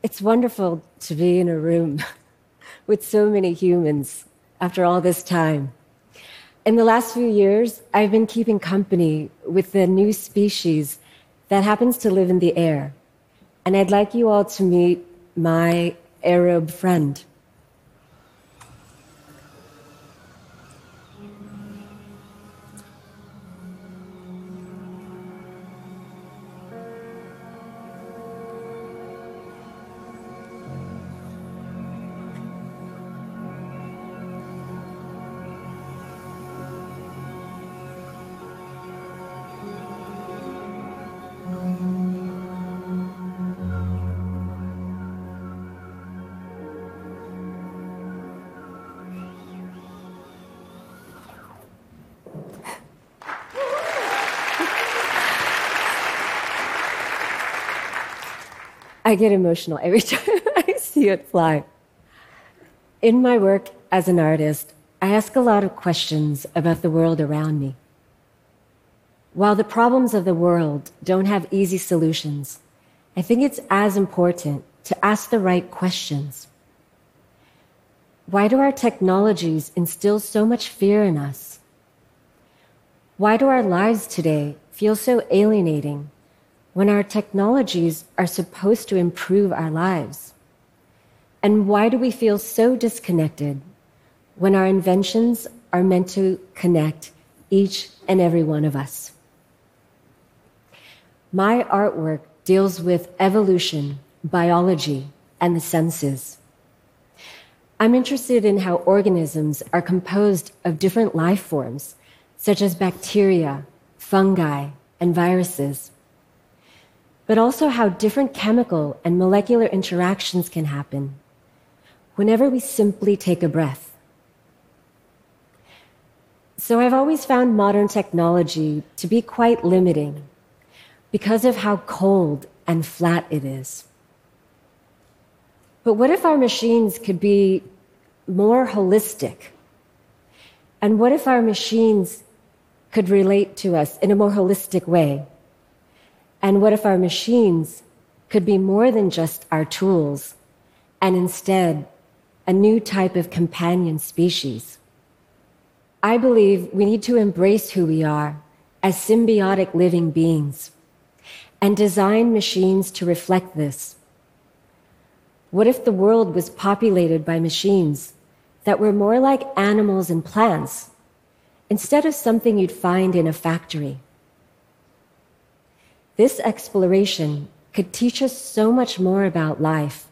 It's wonderful to be in a room with so many humans after all this time. In the last few years, I've been keeping company with the new species that happens to live in the air. And I'd like you all to meet my Aerobe friend. I get emotional every time I see it fly. In my work as an artist, I ask a lot of questions about the world around me. While the problems of the world don't have easy solutions, I think it's as important to ask the right questions. Why do our technologies instill so much fear in us? Why do our lives today feel so alienating when our technologies are supposed to improve our lives? And why do we feel so disconnected when our inventions are meant to connect each and every one of us? My artwork deals with evolution, biology, and the senses. I'm interested in how organisms are composed of different life forms, such as bacteria, fungi, and viruses but also how different chemical and molecular interactions can happen whenever we simply take a breath. So I've always found modern technology to be quite limiting because of how cold and flat it is. But what if our machines could be more holistic? And what if our machines could relate to us in a more holistic way? And what if our machines could be more than just our tools and instead a new type of companion species? I believe we need to embrace who we are as symbiotic living beings and design machines to reflect this. What if the world was populated by machines that were more like animals and plants instead of something you'd find in a factory? This exploration could teach us so much more about life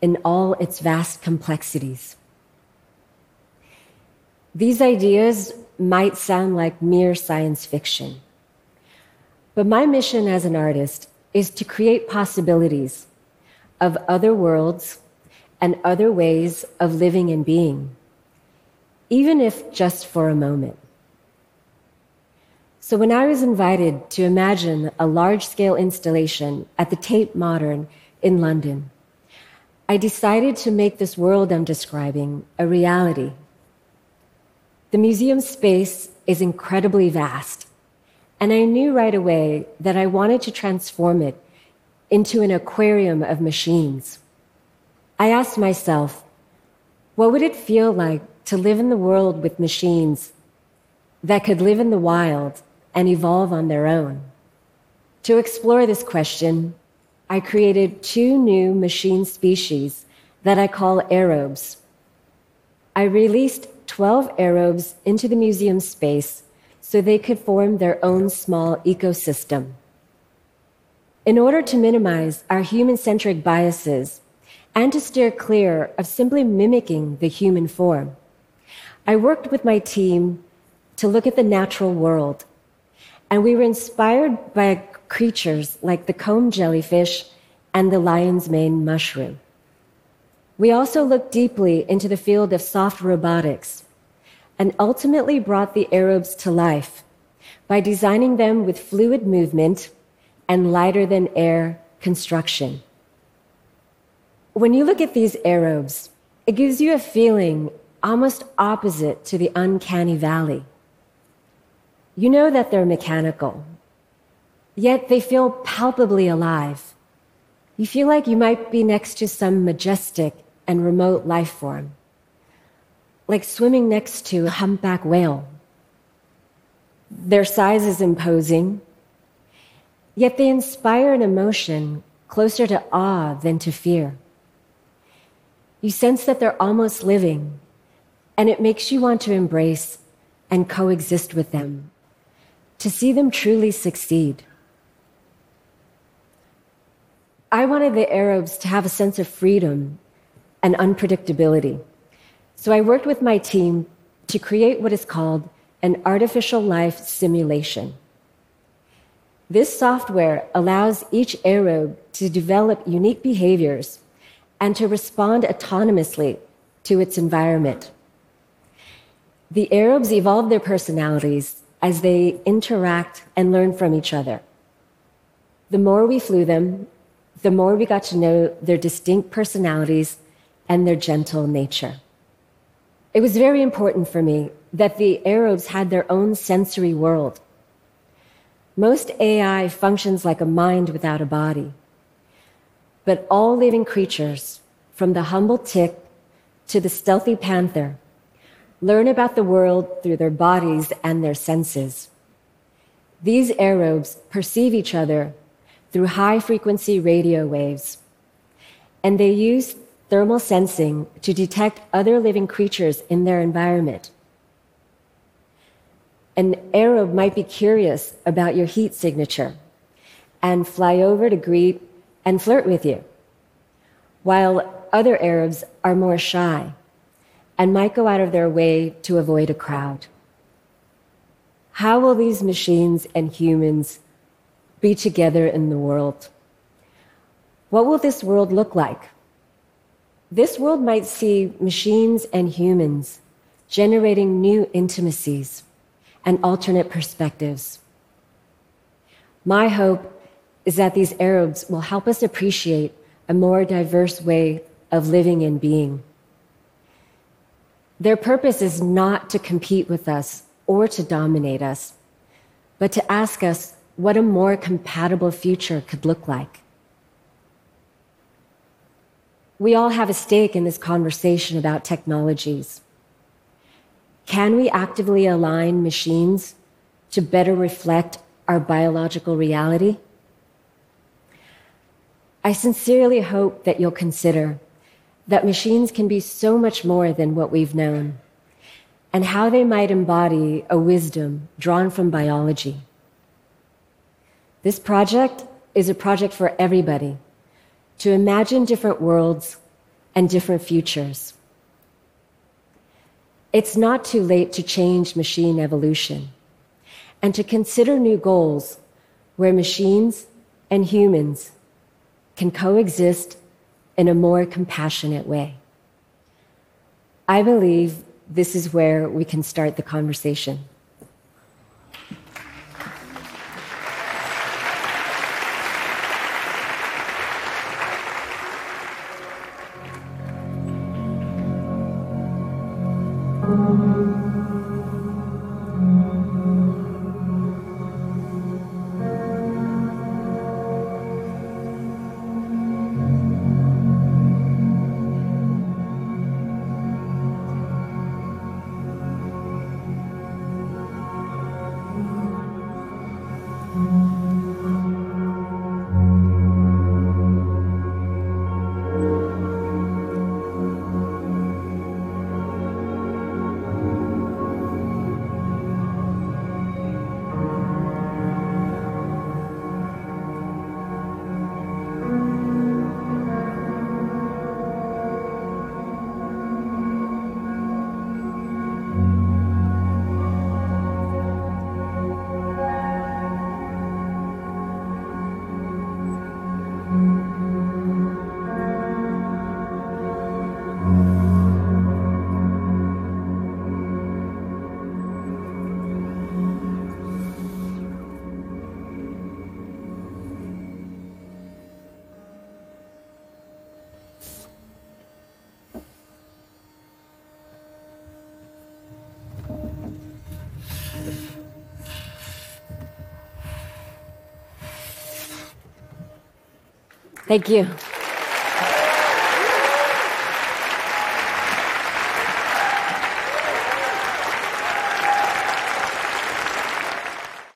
in all its vast complexities. These ideas might sound like mere science fiction, but my mission as an artist is to create possibilities of other worlds and other ways of living and being, even if just for a moment. So when I was invited to imagine a large scale installation at the Tate Modern in London, I decided to make this world I'm describing a reality. The museum space is incredibly vast, and I knew right away that I wanted to transform it into an aquarium of machines. I asked myself, what would it feel like to live in the world with machines that could live in the wild and evolve on their own. To explore this question, I created two new machine species that I call aerobes. I released 12 aerobes into the museum space so they could form their own small ecosystem. In order to minimize our human centric biases and to steer clear of simply mimicking the human form, I worked with my team to look at the natural world and we were inspired by creatures like the comb jellyfish and the lion's mane mushroom. We also looked deeply into the field of soft robotics and ultimately brought the aerobes to life by designing them with fluid movement and lighter than air construction. When you look at these aerobes, it gives you a feeling almost opposite to the uncanny valley. You know that they're mechanical, yet they feel palpably alive. you feel like you might be next to some majestic and remote life form, like swimming next to a humpback whale. Their size is imposing, yet they inspire an emotion closer to awe than to fear. You sense that they're almost living, and it makes you want to embrace and coexist with them, to see them truly succeed. I wanted the Aerobes to have a sense of freedom and unpredictability. So I worked with my team to create what is called an artificial life simulation. This software allows each Aerobe to develop unique behaviors and to respond autonomously to its environment. The Aerobes evolve their personalities as they interact and learn from each other. The more we flew them, the more we got to know their distinct personalities and their gentle nature. It was very important for me that the Aerobes had their own sensory world. Most AI functions like a mind without a body. But all living creatures, from the humble tick to the stealthy panther, learn about the world through their bodies and their senses. These Aerobes perceive each other through high frequency radio waves, and they use thermal sensing to detect other living creatures in their environment. An Aerobe might be curious about your heat signature and fly over to greet and flirt with you, while other Aerobes are more shy and might go out of their way to avoid a crowd. How will these machines and humans be together in the world? What will this world look like? This world might see machines and humans generating new intimacies and alternate perspectives. My hope is that these Aerobes will help us appreciate a more diverse way of living and being. Their purpose is not to compete with us or to dominate us, but to ask us what a more compatible future could look like. We all have a stake in this conversation about technologies. Can we actively align machines to better reflect our biological reality? I sincerely hope that you'll consider that machines can be so much more than what we've known and how they might embody a wisdom drawn from biology. This project is a project for everybody to imagine different worlds and different futures. It's not too late to change machine evolution and to consider new goals where machines and humans can coexist in a more compassionate way. I believe this is where we can start the conversation.